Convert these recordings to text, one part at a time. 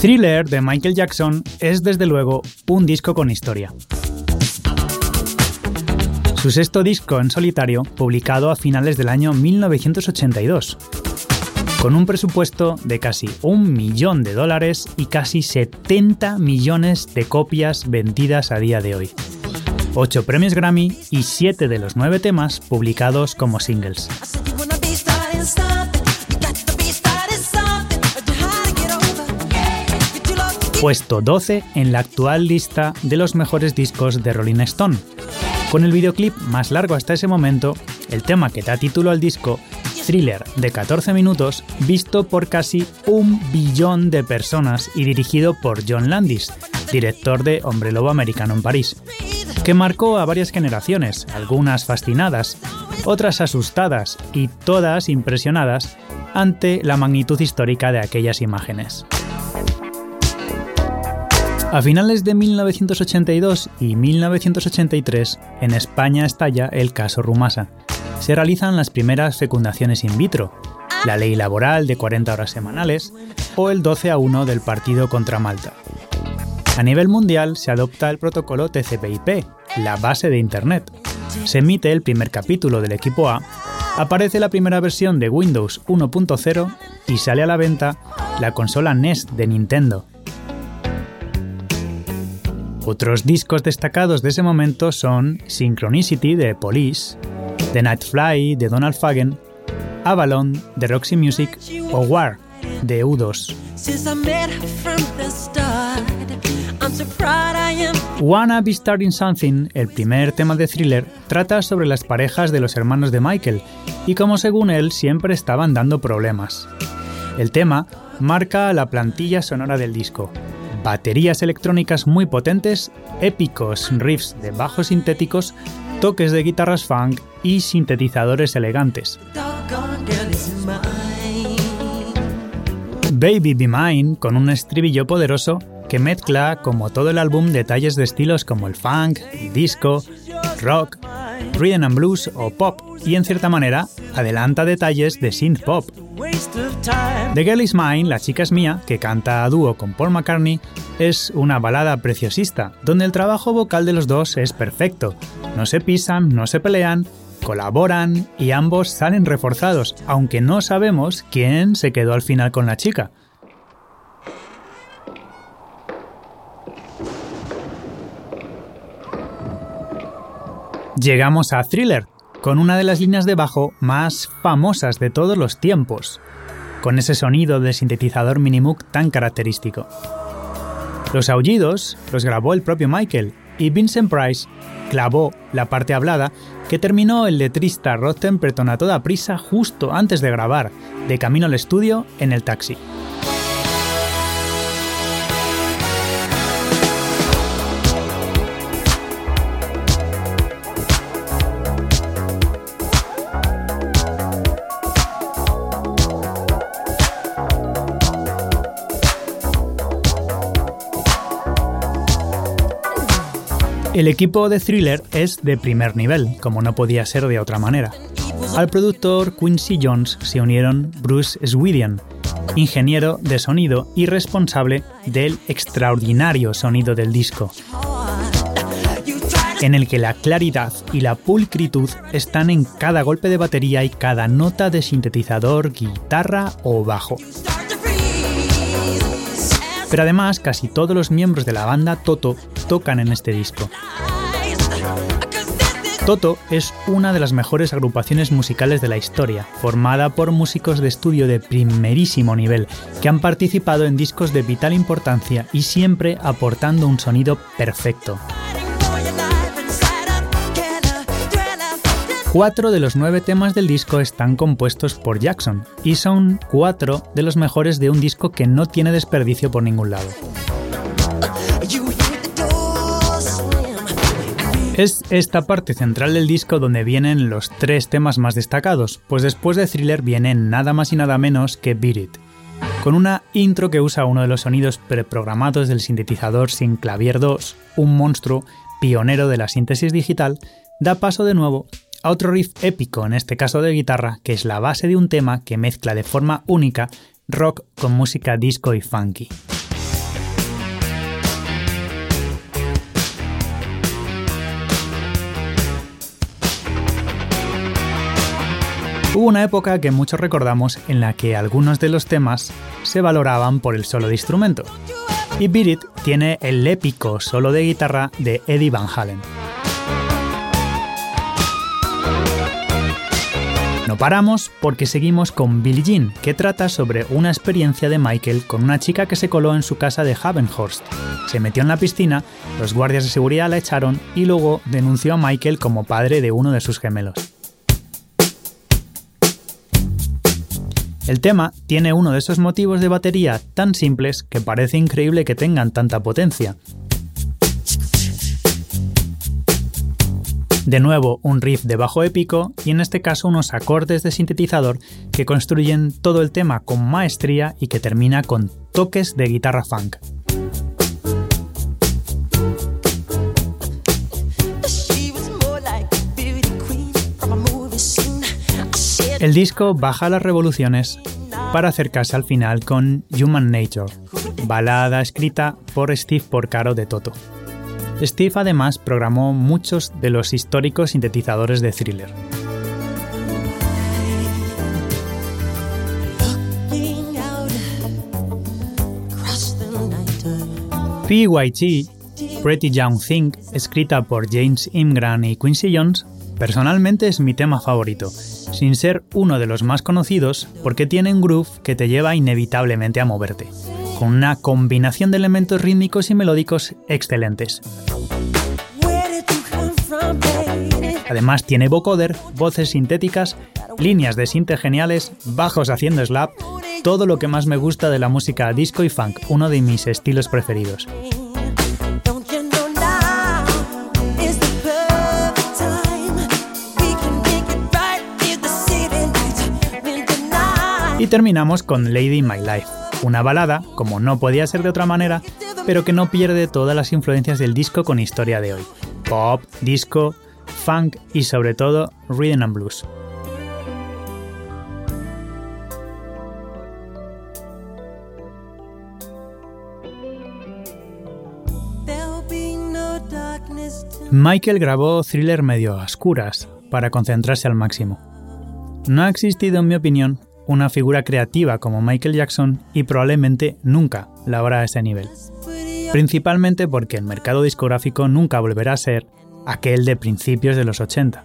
Thriller de Michael Jackson es desde luego un disco con historia. Su sexto disco en solitario, publicado a finales del año 1982, con un presupuesto de casi un millón de dólares y casi 70 millones de copias vendidas a día de hoy. 8 premios Grammy y 7 de los 9 temas publicados como singles. Puesto 12 en la actual lista de los mejores discos de Rolling Stone. Con el videoclip más largo hasta ese momento, el tema que da título al disco, thriller de 14 minutos, visto por casi un billón de personas y dirigido por John Landis, director de Hombre Lobo Americano en París, que marcó a varias generaciones, algunas fascinadas, otras asustadas y todas impresionadas ante la magnitud histórica de aquellas imágenes. A finales de 1982 y 1983, en España estalla el caso Rumasa. Se realizan las primeras fecundaciones in vitro, la ley laboral de 40 horas semanales o el 12 a 1 del partido contra Malta. A nivel mundial se adopta el protocolo TCP/IP, la base de Internet. Se emite el primer capítulo del equipo A, aparece la primera versión de Windows 1.0 y sale a la venta la consola NES de Nintendo otros discos destacados de ese momento son Synchronicity de Police, The Night Fly de Donald Fagen, Avalon de Roxy Music o War de U2. Wanna Be Starting Something, el primer tema de thriller, trata sobre las parejas de los hermanos de Michael y como según él siempre estaban dando problemas. El tema marca la plantilla sonora del disco, baterías electrónicas muy potentes, épicos riffs de bajos sintéticos, toques de guitarras funk y sintetizadores elegantes. Baby Be Mine con un estribillo poderoso que mezcla, como todo el álbum, detalles de estilos como el funk, disco, rock, rhythm and blues o pop, y en cierta manera adelanta detalles de synth pop. The Girl Is Mine, La chica es mía, que canta a dúo con Paul McCartney, es una balada preciosista, donde el trabajo vocal de los dos es perfecto. No se pisan, no se pelean, colaboran y ambos salen reforzados, aunque no sabemos quién se quedó al final con la chica. Llegamos a Thriller, con una de las líneas de bajo más famosas de todos los tiempos, con ese sonido de sintetizador Minimoog tan característico. Los aullidos los grabó el propio Michael y Vincent Price clavó la parte hablada que terminó el letrista Rod Temperton a toda prisa justo antes de grabar, de camino al estudio en el taxi. El equipo de Thriller es de primer nivel, como no podía ser de otra manera. Al productor Quincy Jones se unieron Bruce Swedian, ingeniero de sonido y responsable del extraordinario sonido del disco, en el que la claridad y la pulcritud están en cada golpe de batería y cada nota de sintetizador, guitarra o bajo. Pero además casi todos los miembros de la banda Toto tocan en este disco. Toto es una de las mejores agrupaciones musicales de la historia, formada por músicos de estudio de primerísimo nivel, que han participado en discos de vital importancia y siempre aportando un sonido perfecto. Cuatro de los nueve temas del disco están compuestos por Jackson y son cuatro de los mejores de un disco que no tiene desperdicio por ningún lado. Es esta parte central del disco donde vienen los tres temas más destacados, pues después de Thriller viene nada más y nada menos que Beat It, con una intro que usa uno de los sonidos preprogramados del sintetizador Synclavier 2, un monstruo pionero de la síntesis digital, da paso de nuevo otro riff épico, en este caso de guitarra, que es la base de un tema que mezcla de forma única rock con música disco y funky. Hubo una época que muchos recordamos en la que algunos de los temas se valoraban por el solo de instrumento. Y Beat It tiene el épico solo de guitarra de Eddie Van Halen. No paramos porque seguimos con Billie Jean, que trata sobre una experiencia de Michael con una chica que se coló en su casa de Havenhurst. Se metió en la piscina, los guardias de seguridad la echaron y luego denunció a Michael como padre de uno de sus gemelos. El tema tiene uno de esos motivos de batería tan simples que parece increíble que tengan tanta potencia, De nuevo, un riff de bajo épico y en este caso unos acordes de sintetizador que construyen todo el tema con maestría y que termina con toques de guitarra funk. El disco baja las revoluciones para acercarse al final con Human Nature, balada escrita por Steve Porcaro de Toto. Steve además programó muchos de los históricos sintetizadores de thriller. PYT, Pretty Young Thing, escrita por James Imgran y Quincy Jones, personalmente es mi tema favorito, sin ser uno de los más conocidos porque tiene un groove que te lleva inevitablemente a moverte con una combinación de elementos rítmicos y melódicos excelentes. Además tiene vocoder, voces sintéticas, líneas de sinte geniales, bajos haciendo slap, todo lo que más me gusta de la música disco y funk, uno de mis estilos preferidos. Y terminamos con Lady in My Life, una balada, como no podía ser de otra manera, pero que no pierde todas las influencias del disco con historia de hoy. Pop, disco, funk y sobre todo rhythm and blues. Michael grabó thriller medio a oscuras para concentrarse al máximo. No ha existido, en mi opinión, una figura creativa como Michael Jackson y probablemente nunca la habrá a ese nivel. Principalmente porque el mercado discográfico nunca volverá a ser aquel de principios de los 80.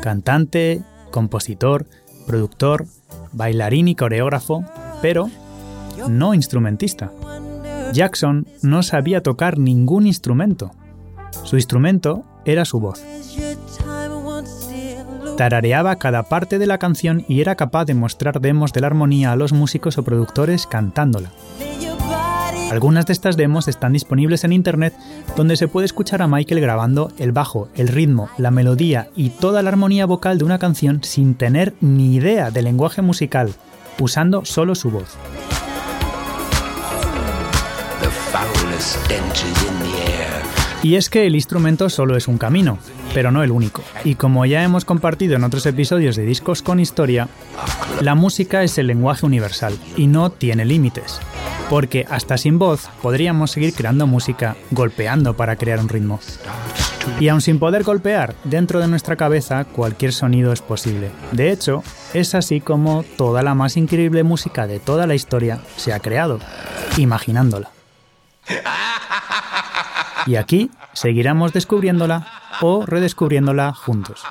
Cantante, compositor, productor, bailarín y coreógrafo, pero no instrumentista. Jackson no sabía tocar ningún instrumento. Su instrumento era su voz. Tarareaba cada parte de la canción y era capaz de mostrar demos de la armonía a los músicos o productores cantándola. Algunas de estas demos están disponibles en internet donde se puede escuchar a Michael grabando el bajo, el ritmo, la melodía y toda la armonía vocal de una canción sin tener ni idea del lenguaje musical, usando solo su voz. Y es que el instrumento solo es un camino, pero no el único. Y como ya hemos compartido en otros episodios de Discos con Historia, la música es el lenguaje universal y no tiene límites. Porque hasta sin voz podríamos seguir creando música golpeando para crear un ritmo. Y aun sin poder golpear, dentro de nuestra cabeza cualquier sonido es posible. De hecho, es así como toda la más increíble música de toda la historia se ha creado, imaginándola. Y aquí seguiremos descubriéndola o redescubriéndola juntos.